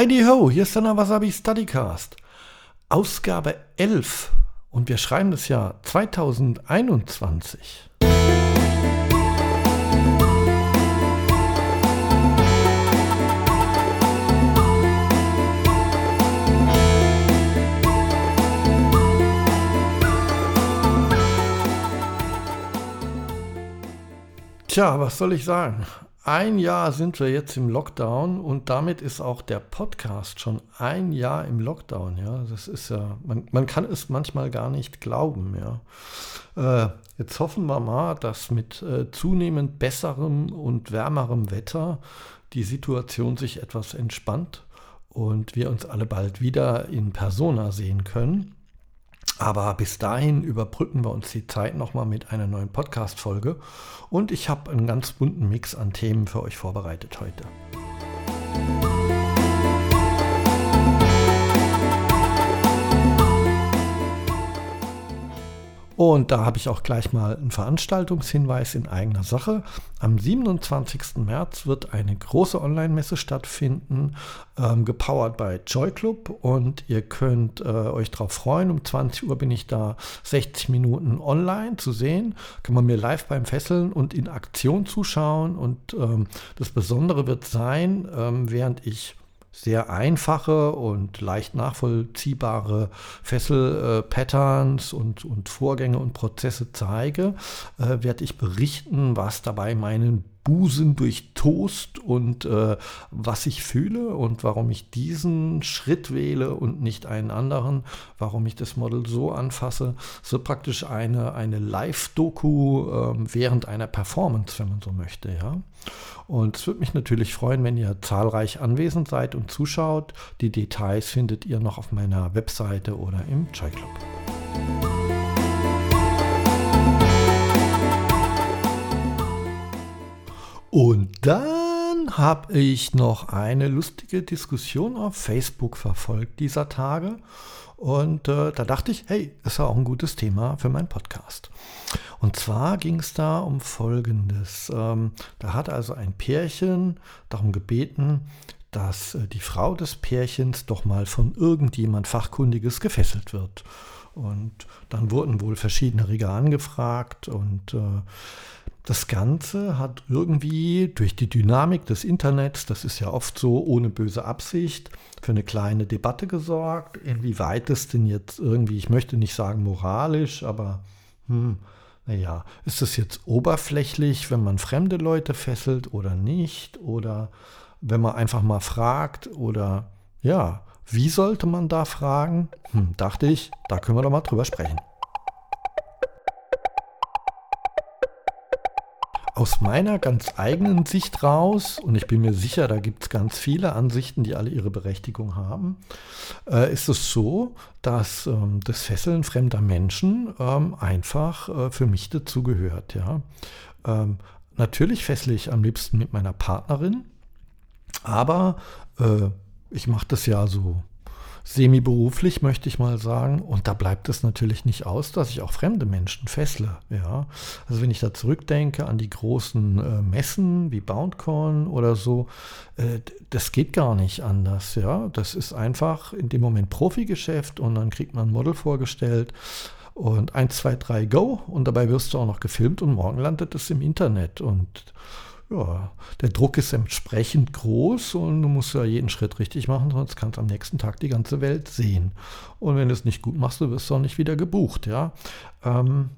Heidi Ho, hier ist der Wasabi Studycast. Ausgabe 11 und wir schreiben das Jahr 2021. Tja, was soll ich sagen? Ein Jahr sind wir jetzt im Lockdown und damit ist auch der Podcast schon ein Jahr im Lockdown. Ja, das ist ja, man, man kann es manchmal gar nicht glauben. Ja, äh, jetzt hoffen wir mal, dass mit äh, zunehmend besserem und wärmerem Wetter die Situation sich etwas entspannt und wir uns alle bald wieder in Persona sehen können. Aber bis dahin überbrücken wir uns die Zeit nochmal mit einer neuen Podcast-Folge. Und ich habe einen ganz bunten Mix an Themen für euch vorbereitet heute. Und da habe ich auch gleich mal einen Veranstaltungshinweis in eigener Sache. Am 27. März wird eine große Online-Messe stattfinden, ähm, gepowert bei Joy Club. Und ihr könnt äh, euch darauf freuen. Um 20 Uhr bin ich da 60 Minuten online zu sehen. Kann man mir live beim Fesseln und in Aktion zuschauen. Und ähm, das Besondere wird sein, ähm, während ich sehr einfache und leicht nachvollziehbare Fessel-Patterns und, und Vorgänge und Prozesse zeige, äh, werde ich berichten, was dabei meinen Busen durchtost und äh, was ich fühle und warum ich diesen Schritt wähle und nicht einen anderen, warum ich das Model so anfasse. So praktisch eine, eine Live-Doku äh, während einer Performance, wenn man so möchte, ja. Und es würde mich natürlich freuen, wenn ihr zahlreich anwesend seid und zuschaut. Die Details findet ihr noch auf meiner Webseite oder im Joy Club. Und dann habe ich noch eine lustige Diskussion auf Facebook verfolgt dieser Tage. Und äh, da dachte ich, hey, ist ja auch ein gutes Thema für meinen Podcast. Und zwar ging es da um Folgendes. Ähm, da hat also ein Pärchen darum gebeten, dass äh, die Frau des Pärchens doch mal von irgendjemand Fachkundiges gefesselt wird. Und dann wurden wohl verschiedene Riga angefragt und äh, das Ganze hat irgendwie durch die Dynamik des Internets, das ist ja oft so ohne böse Absicht, für eine kleine Debatte gesorgt. Inwieweit es denn jetzt irgendwie, ich möchte nicht sagen moralisch, aber hm, naja, ist es jetzt oberflächlich, wenn man fremde Leute fesselt oder nicht? Oder wenn man einfach mal fragt oder ja, wie sollte man da fragen? Hm, dachte ich, da können wir doch mal drüber sprechen. Aus meiner ganz eigenen Sicht raus, und ich bin mir sicher, da gibt es ganz viele Ansichten, die alle ihre Berechtigung haben, äh, ist es so, dass ähm, das Fesseln fremder Menschen ähm, einfach äh, für mich dazugehört. Ja? Ähm, natürlich fessle ich am liebsten mit meiner Partnerin, aber äh, ich mache das ja so semi-beruflich, möchte ich mal sagen. Und da bleibt es natürlich nicht aus, dass ich auch fremde Menschen fessle. Ja? Also wenn ich da zurückdenke an die großen äh, Messen wie BoundCon oder so, äh, das geht gar nicht anders. Ja? Das ist einfach in dem Moment Profigeschäft und dann kriegt man ein Model vorgestellt und 1, 2, 3, go und dabei wirst du auch noch gefilmt und morgen landet es im Internet und ja, der Druck ist entsprechend groß und du musst ja jeden Schritt richtig machen, sonst kannst du am nächsten Tag die ganze Welt sehen. Und wenn du es nicht gut machst, du wirst auch nicht wieder gebucht, ja. Ähm,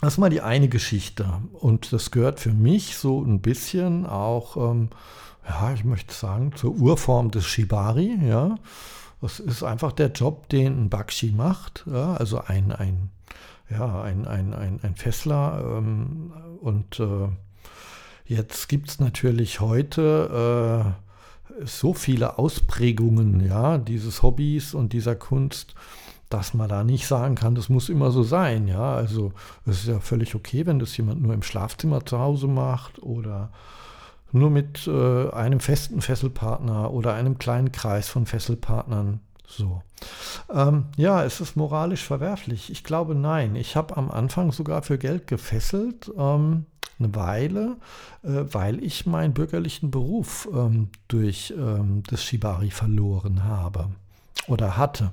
das ist mal die eine Geschichte. Und das gehört für mich so ein bisschen auch, ähm, ja, ich möchte sagen, zur Urform des Shibari, ja. Das ist einfach der Job, den ein Bakshi macht, ja, also ein, ein, ja, ein, ein, ein, ein Fessler ähm, und äh, Jetzt gibt es natürlich heute äh, so viele Ausprägungen ja, dieses Hobbys und dieser Kunst, dass man da nicht sagen kann, das muss immer so sein. Ja, also es ist ja völlig okay, wenn das jemand nur im Schlafzimmer zu Hause macht oder nur mit äh, einem festen Fesselpartner oder einem kleinen Kreis von Fesselpartnern. So. Ähm, ja, ist es moralisch verwerflich? Ich glaube nein. Ich habe am Anfang sogar für Geld gefesselt. Ähm, eine Weile, äh, weil ich meinen bürgerlichen Beruf ähm, durch ähm, das Shibari verloren habe oder hatte.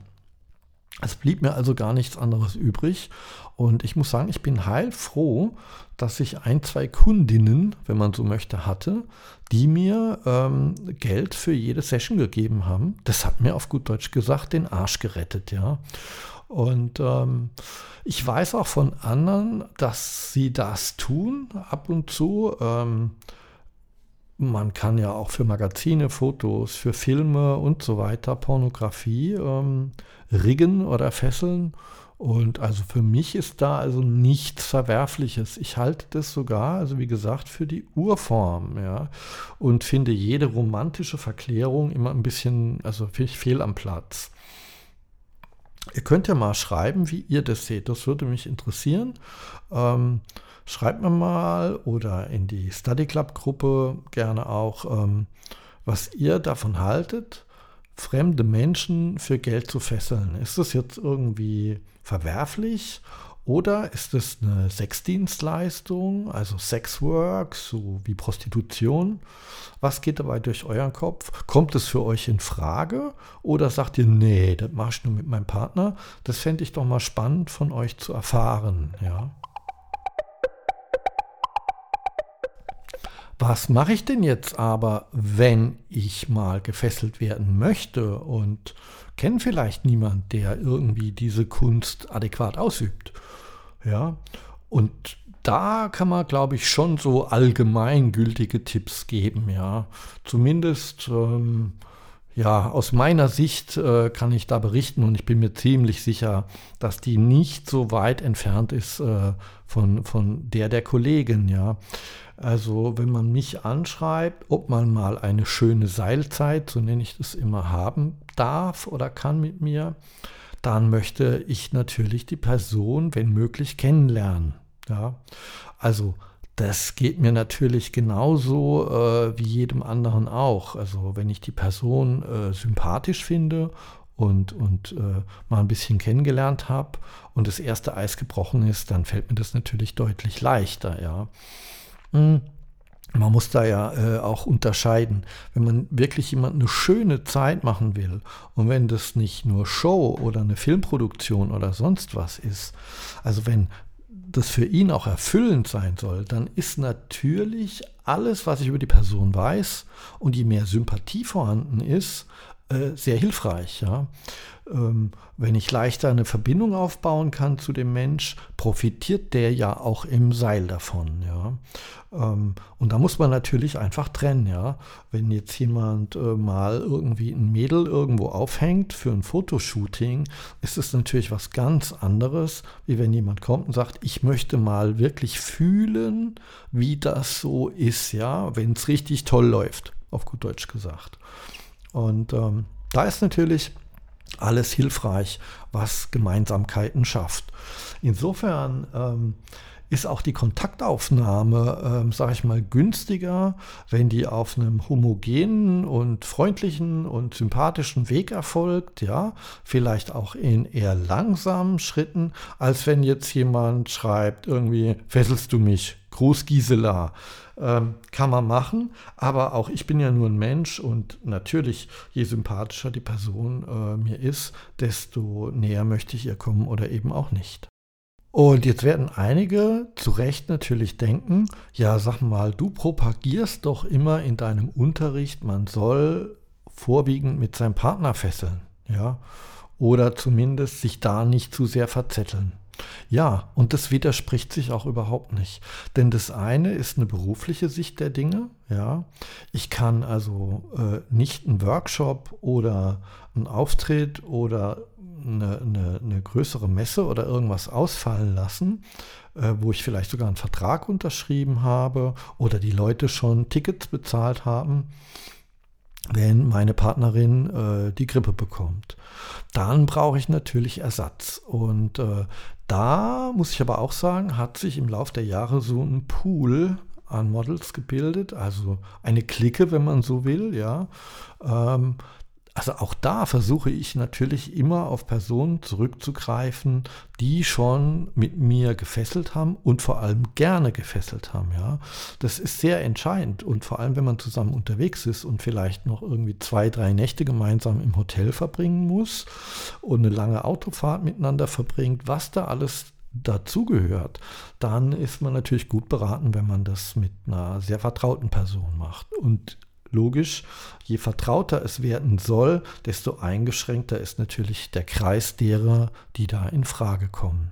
Es blieb mir also gar nichts anderes übrig. Und ich muss sagen, ich bin heilfroh, dass ich ein, zwei Kundinnen, wenn man so möchte, hatte, die mir ähm, Geld für jede Session gegeben haben. Das hat mir auf gut Deutsch gesagt den Arsch gerettet, ja. Und ähm, ich weiß auch von anderen, dass sie das tun ab und zu. Ähm, man kann ja auch für Magazine, Fotos, für Filme und so weiter Pornografie ähm, riggen oder fesseln. Und also für mich ist da also nichts Verwerfliches. Ich halte das sogar, also wie gesagt, für die Urform, ja. Und finde jede romantische Verklärung immer ein bisschen, also fehl am Platz. Ihr könnt ja mal schreiben, wie ihr das seht. Das würde mich interessieren. Ähm, schreibt mir mal oder in die Study Club Gruppe gerne auch, ähm, was ihr davon haltet, fremde Menschen für Geld zu fesseln. Ist das jetzt irgendwie verwerflich oder ist es eine Sexdienstleistung, also Sexwork, so wie Prostitution? Was geht dabei durch euren Kopf? Kommt es für euch in Frage oder sagt ihr, nee, das mache ich nur mit meinem Partner? Das fände ich doch mal spannend von euch zu erfahren, ja. Was mache ich denn jetzt aber, wenn ich mal gefesselt werden möchte und kenne vielleicht niemand, der irgendwie diese Kunst adäquat ausübt? Ja, und da kann man, glaube ich, schon so allgemeingültige Tipps geben, ja. Zumindest, ähm, ja, aus meiner Sicht äh, kann ich da berichten und ich bin mir ziemlich sicher, dass die nicht so weit entfernt ist äh, von, von der der Kollegen, ja. Also wenn man mich anschreibt, ob man mal eine schöne Seilzeit, so nenne ich das immer, haben darf oder kann mit mir, dann möchte ich natürlich die Person, wenn möglich, kennenlernen. Ja, also das geht mir natürlich genauso äh, wie jedem anderen auch. Also wenn ich die Person äh, sympathisch finde und, und äh, mal ein bisschen kennengelernt habe und das erste Eis gebrochen ist, dann fällt mir das natürlich deutlich leichter, ja. Hm. Man muss da ja äh, auch unterscheiden, wenn man wirklich jemand eine schöne Zeit machen will und wenn das nicht nur Show oder eine Filmproduktion oder sonst was ist, also wenn das für ihn auch erfüllend sein soll, dann ist natürlich alles, was ich über die Person weiß und je mehr Sympathie vorhanden ist, äh, sehr hilfreich. Ja? Ähm, wenn ich leichter eine Verbindung aufbauen kann zu dem Mensch, profitiert der ja auch im Seil davon. Ja? Ähm, und da muss man natürlich einfach trennen. Ja? Wenn jetzt jemand äh, mal irgendwie ein Mädel irgendwo aufhängt für ein Fotoshooting, ist es natürlich was ganz anderes, wie wenn jemand kommt und sagt, ich möchte mal wirklich fühlen, wie das so ist, ja, wenn es richtig toll läuft, auf gut Deutsch gesagt. Und ähm, da ist natürlich alles hilfreich, was Gemeinsamkeiten schafft. Insofern ähm, ist auch die Kontaktaufnahme, ähm, sage ich mal, günstiger, wenn die auf einem homogenen und freundlichen und sympathischen Weg erfolgt, ja, vielleicht auch in eher langsamen Schritten, als wenn jetzt jemand schreibt, irgendwie fesselst du mich, Gruß Gisela. Ähm, kann man machen, aber auch ich bin ja nur ein Mensch und natürlich, je sympathischer die Person äh, mir ist, desto näher möchte ich ihr kommen oder eben auch nicht. Und jetzt werden einige zu Recht natürlich denken, ja, sag mal, du propagierst doch immer in deinem Unterricht, man soll vorwiegend mit seinem Partner fesseln, ja, oder zumindest sich da nicht zu sehr verzetteln. Ja, und das widerspricht sich auch überhaupt nicht. Denn das eine ist eine berufliche Sicht der Dinge. Ja, ich kann also äh, nicht einen Workshop oder einen Auftritt oder eine, eine, eine größere Messe oder irgendwas ausfallen lassen, äh, wo ich vielleicht sogar einen Vertrag unterschrieben habe oder die Leute schon Tickets bezahlt haben wenn meine Partnerin äh, die Grippe bekommt. Dann brauche ich natürlich Ersatz. Und äh, da muss ich aber auch sagen, hat sich im Laufe der Jahre so ein Pool an Models gebildet, also eine Clique, wenn man so will, ja. Ähm, also auch da versuche ich natürlich immer auf Personen zurückzugreifen, die schon mit mir gefesselt haben und vor allem gerne gefesselt haben. Ja, das ist sehr entscheidend und vor allem, wenn man zusammen unterwegs ist und vielleicht noch irgendwie zwei, drei Nächte gemeinsam im Hotel verbringen muss und eine lange Autofahrt miteinander verbringt, was da alles dazugehört, dann ist man natürlich gut beraten, wenn man das mit einer sehr vertrauten Person macht. Und logisch, je vertrauter es werden soll, desto eingeschränkter ist natürlich der Kreis derer, die da in Frage kommen.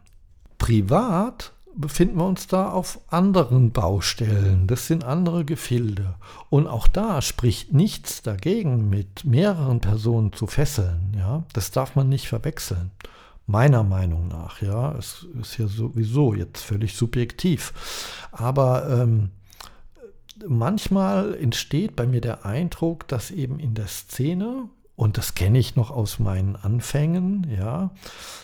Privat befinden wir uns da auf anderen Baustellen. Das sind andere Gefilde. Und auch da spricht nichts dagegen, mit mehreren Personen zu fesseln. Ja? Das darf man nicht verwechseln. Meiner Meinung nach, ja. Es ist ja sowieso jetzt völlig subjektiv. Aber ähm, manchmal entsteht bei mir der Eindruck, dass eben in der Szene, und das kenne ich noch aus meinen Anfängen, ja,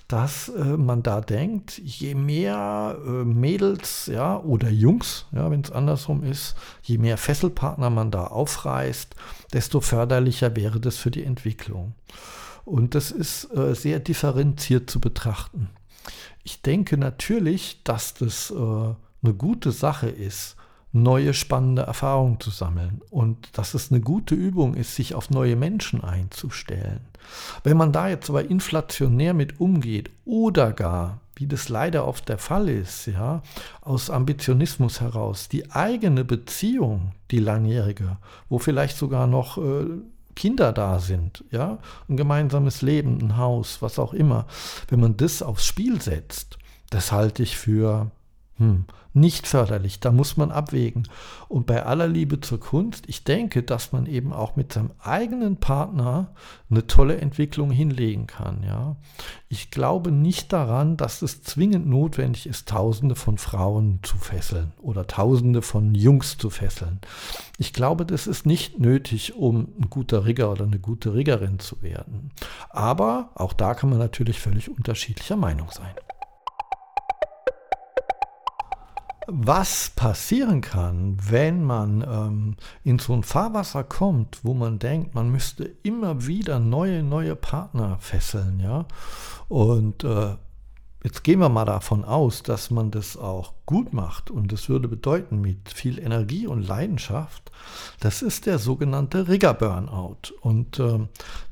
dass äh, man da denkt, je mehr äh, Mädels, ja, oder Jungs, ja, wenn es andersrum ist, je mehr Fesselpartner man da aufreißt, desto förderlicher wäre das für die Entwicklung. Und das ist äh, sehr differenziert zu betrachten. Ich denke natürlich, dass das äh, eine gute Sache ist, neue spannende Erfahrungen zu sammeln und dass es eine gute Übung ist, sich auf neue Menschen einzustellen. Wenn man da jetzt aber inflationär mit umgeht oder gar, wie das leider oft der Fall ist, ja, aus Ambitionismus heraus, die eigene Beziehung, die langjährige, wo vielleicht sogar noch äh, Kinder da sind, ja, ein gemeinsames Leben, ein Haus, was auch immer, wenn man das aufs Spiel setzt, das halte ich für hm, nicht förderlich. Da muss man abwägen. Und bei aller Liebe zur Kunst, ich denke, dass man eben auch mit seinem eigenen Partner eine tolle Entwicklung hinlegen kann. Ja. Ich glaube nicht daran, dass es zwingend notwendig ist, Tausende von Frauen zu fesseln oder Tausende von Jungs zu fesseln. Ich glaube, das ist nicht nötig, um ein guter Rigger oder eine gute Riggerin zu werden. Aber auch da kann man natürlich völlig unterschiedlicher Meinung sein was passieren kann, wenn man ähm, in so ein Fahrwasser kommt, wo man denkt, man müsste immer wieder neue, neue Partner fesseln, ja. Und äh, jetzt gehen wir mal davon aus, dass man das auch gut macht und das würde bedeuten mit viel Energie und Leidenschaft. Das ist der sogenannte Rigger Burnout. Und äh,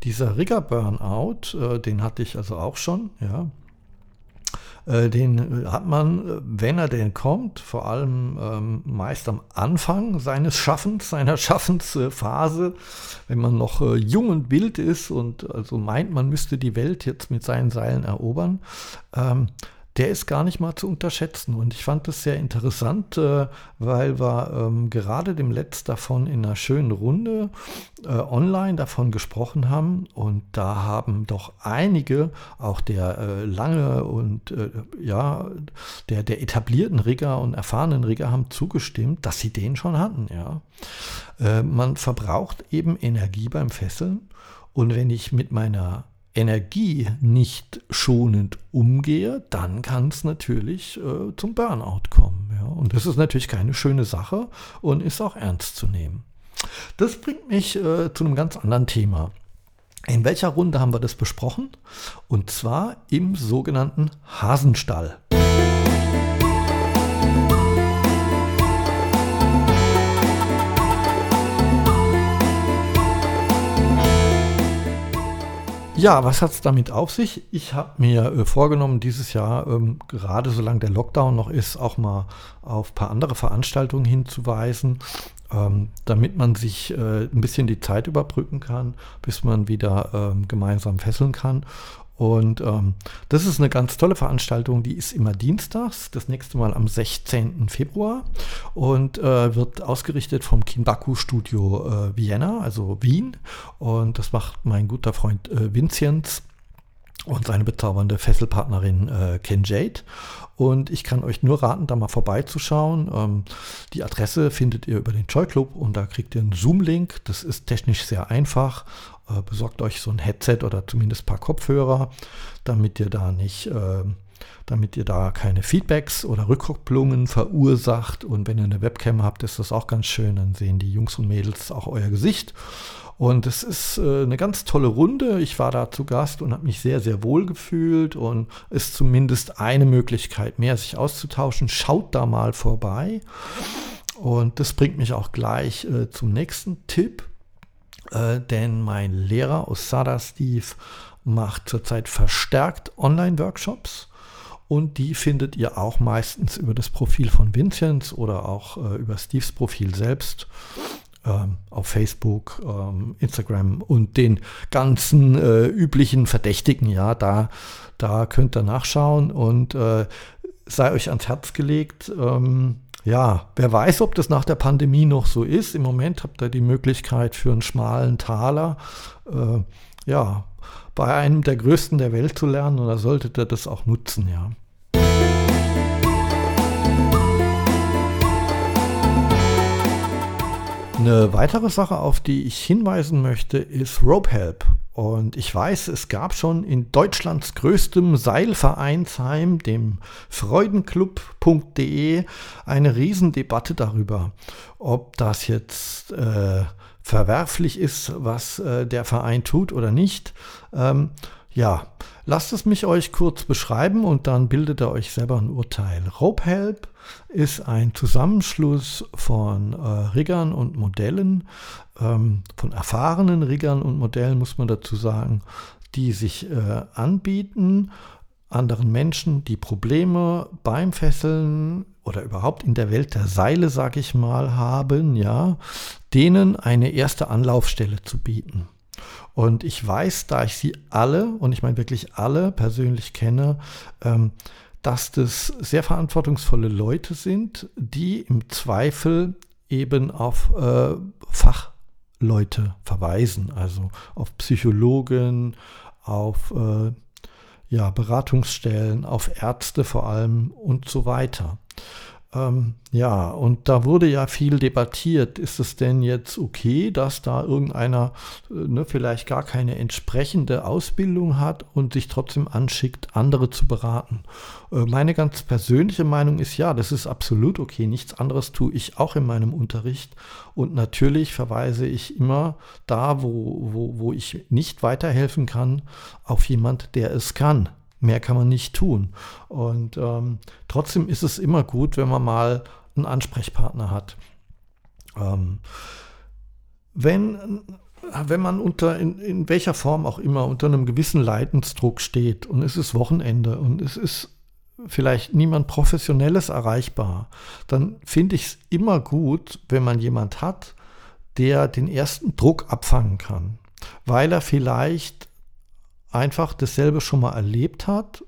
dieser Rigger Burnout, äh, den hatte ich also auch schon, ja. Äh, den hat man, äh, wenn er denn kommt, vor allem ähm, meist am Anfang seines Schaffens, seiner Schaffensphase, wenn man noch äh, jung und wild ist und also meint, man müsste die Welt jetzt mit seinen Seilen erobern, ähm, der ist gar nicht mal zu unterschätzen. Und ich fand das sehr interessant, äh, weil wir ähm, gerade dem Letzt davon in einer schönen Runde äh, online davon gesprochen haben. Und da haben doch einige, auch der äh, lange und äh, ja, der, der etablierten Rigger und erfahrenen Rigger haben zugestimmt, dass sie den schon hatten. Ja. Äh, man verbraucht eben Energie beim Fesseln. Und wenn ich mit meiner Energie nicht schonend umgehe, dann kann es natürlich äh, zum Burnout kommen. Ja? Und das ist natürlich keine schöne Sache und ist auch ernst zu nehmen. Das bringt mich äh, zu einem ganz anderen Thema. In welcher Runde haben wir das besprochen? Und zwar im sogenannten Hasenstall. Ja, was hat es damit auf sich? Ich habe mir äh, vorgenommen, dieses Jahr, ähm, gerade solange der Lockdown noch ist, auch mal auf ein paar andere Veranstaltungen hinzuweisen, ähm, damit man sich äh, ein bisschen die Zeit überbrücken kann, bis man wieder ähm, gemeinsam fesseln kann. Und ähm, das ist eine ganz tolle Veranstaltung, die ist immer dienstags, das nächste Mal am 16. Februar und äh, wird ausgerichtet vom Kinbaku Studio äh, Vienna, also Wien. Und das macht mein guter Freund äh, Vinzenz und seine bezaubernde Fesselpartnerin äh, Ken Jade. Und ich kann euch nur raten, da mal vorbeizuschauen. Ähm, die Adresse findet ihr über den Joy Club und da kriegt ihr einen Zoom-Link. Das ist technisch sehr einfach. Äh, besorgt euch so ein Headset oder zumindest ein paar Kopfhörer, damit ihr da nicht, äh, damit ihr da keine Feedbacks oder Rückkopplungen verursacht. Und wenn ihr eine Webcam habt, ist das auch ganz schön. Dann sehen die Jungs und Mädels auch euer Gesicht. Und es ist äh, eine ganz tolle Runde. Ich war da zu Gast und habe mich sehr, sehr wohl gefühlt und ist zumindest eine Möglichkeit mehr, sich auszutauschen. Schaut da mal vorbei. Und das bringt mich auch gleich äh, zum nächsten Tipp. Äh, denn mein Lehrer aus Sada Steve macht zurzeit verstärkt Online-Workshops. Und die findet ihr auch meistens über das Profil von Vinzenz oder auch äh, über Steves Profil selbst auf Facebook, ähm, Instagram und den ganzen äh, üblichen Verdächtigen. Ja, da, da könnt ihr nachschauen und äh, sei euch ans Herz gelegt. Ähm, ja, wer weiß, ob das nach der Pandemie noch so ist. Im Moment habt ihr die Möglichkeit für einen schmalen Taler, äh, ja, bei einem der größten der Welt zu lernen und da solltet ihr das auch nutzen, ja. Eine weitere Sache, auf die ich hinweisen möchte, ist Rope Help. Und ich weiß, es gab schon in Deutschlands größtem Seilvereinsheim, dem freudenclub.de, eine Riesendebatte darüber, ob das jetzt äh, verwerflich ist, was äh, der Verein tut oder nicht. Ähm, ja, lasst es mich euch kurz beschreiben und dann bildet ihr euch selber ein Urteil. Rope Help ist ein Zusammenschluss von äh, Riggern und Modellen, ähm, von erfahrenen Riggern und Modellen, muss man dazu sagen, die sich äh, anbieten, anderen Menschen, die Probleme beim Fesseln oder überhaupt in der Welt der Seile, sag ich mal, haben, ja, denen eine erste Anlaufstelle zu bieten. Und ich weiß, da ich sie alle, und ich meine wirklich alle persönlich kenne, ähm, dass das sehr verantwortungsvolle Leute sind, die im Zweifel eben auf äh, Fachleute verweisen, also auf Psychologen, auf äh, ja, Beratungsstellen, auf Ärzte vor allem und so weiter. Ähm, ja, und da wurde ja viel debattiert. Ist es denn jetzt okay, dass da irgendeiner äh, ne, vielleicht gar keine entsprechende Ausbildung hat und sich trotzdem anschickt, andere zu beraten? Äh, meine ganz persönliche Meinung ist ja, das ist absolut okay. Nichts anderes tue ich auch in meinem Unterricht. Und natürlich verweise ich immer da, wo, wo, wo ich nicht weiterhelfen kann, auf jemand, der es kann. Mehr kann man nicht tun. Und ähm, trotzdem ist es immer gut, wenn man mal einen Ansprechpartner hat. Ähm, wenn, wenn man unter, in, in welcher Form auch immer, unter einem gewissen Leidensdruck steht und es ist Wochenende und es ist vielleicht niemand Professionelles erreichbar, dann finde ich es immer gut, wenn man jemand hat, der den ersten Druck abfangen kann, weil er vielleicht einfach dasselbe schon mal erlebt hat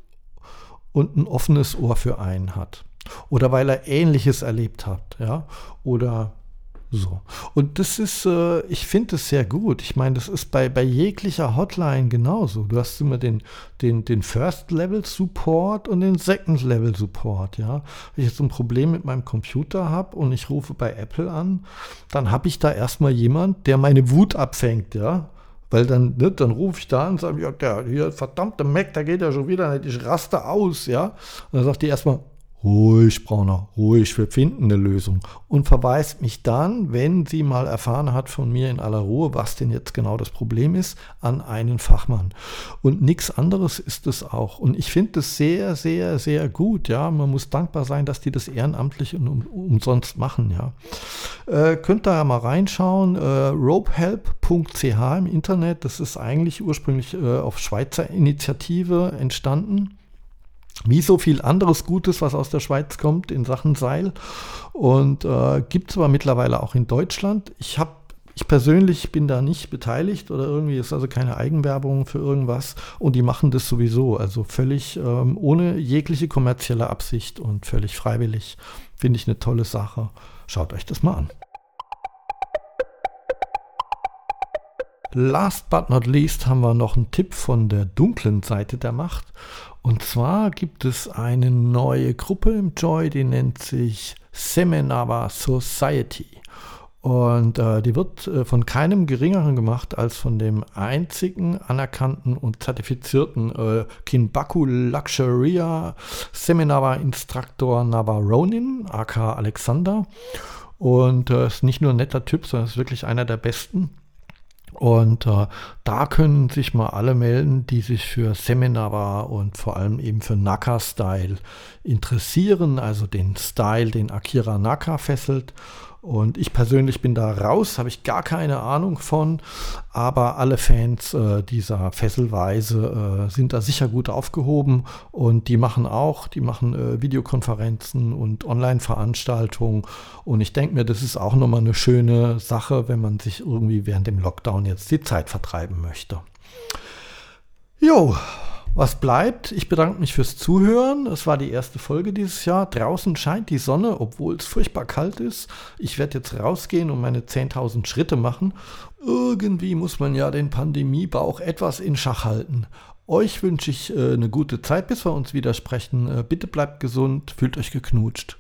und ein offenes Ohr für einen hat. Oder weil er Ähnliches erlebt hat, ja. Oder so. Und das ist, äh, ich finde es sehr gut. Ich meine, das ist bei, bei jeglicher Hotline genauso. Du hast immer den, den, den First-Level-Support und den Second-Level-Support, ja. Wenn ich jetzt ein Problem mit meinem Computer habe und ich rufe bei Apple an, dann habe ich da erstmal jemand, der meine Wut abfängt, ja. Weil dann, ne, dann rufe ich da an und sage, ja, der hier, verdammte Mac, da geht ja schon wieder nicht, ich raste aus, ja. Und dann sagt die erstmal, Ruhig, Brauner, ruhig, wir finden eine Lösung. Und verweist mich dann, wenn sie mal erfahren hat von mir in aller Ruhe, was denn jetzt genau das Problem ist, an einen Fachmann. Und nichts anderes ist es auch. Und ich finde es sehr, sehr, sehr gut. Ja, man muss dankbar sein, dass die das ehrenamtlich und um, umsonst machen. Ja, äh, könnt ihr ja mal reinschauen. Äh, ropehelp.ch im Internet. Das ist eigentlich ursprünglich äh, auf Schweizer Initiative entstanden wie so viel anderes Gutes, was aus der Schweiz kommt in Sachen Seil. Und äh, gibt es aber mittlerweile auch in Deutschland. Ich habe ich persönlich bin da nicht beteiligt oder irgendwie ist also keine Eigenwerbung für irgendwas und die machen das sowieso, also völlig ähm, ohne jegliche kommerzielle Absicht und völlig freiwillig. Finde ich eine tolle Sache. Schaut euch das mal an. Last but not least haben wir noch einen Tipp von der dunklen Seite der Macht. Und zwar gibt es eine neue Gruppe im Joy, die nennt sich Semenava Society. Und äh, die wird äh, von keinem geringeren gemacht als von dem einzigen anerkannten und zertifizierten äh, Kinbaku Luxuria Seminava Instruktor Navaronin, aka Alexander. Und äh, ist nicht nur ein netter Typ, sondern ist wirklich einer der besten. Und äh, da können sich mal alle melden, die sich für Seminar und vor allem eben für Naka-Style interessieren, also den Style, den Akira Naka fesselt. Und ich persönlich bin da raus, habe ich gar keine Ahnung von. Aber alle Fans äh, dieser Fesselweise äh, sind da sicher gut aufgehoben. Und die machen auch, die machen äh, Videokonferenzen und Online-Veranstaltungen. Und ich denke mir, das ist auch nochmal eine schöne Sache, wenn man sich irgendwie während dem Lockdown jetzt die Zeit vertreiben möchte. Jo, was bleibt? Ich bedanke mich fürs Zuhören. Es war die erste Folge dieses Jahr. Draußen scheint die Sonne, obwohl es furchtbar kalt ist. Ich werde jetzt rausgehen und meine 10.000 Schritte machen. Irgendwie muss man ja den Pandemiebauch etwas in Schach halten. Euch wünsche ich äh, eine gute Zeit, bis wir uns wieder sprechen. Äh, bitte bleibt gesund, fühlt euch geknutscht.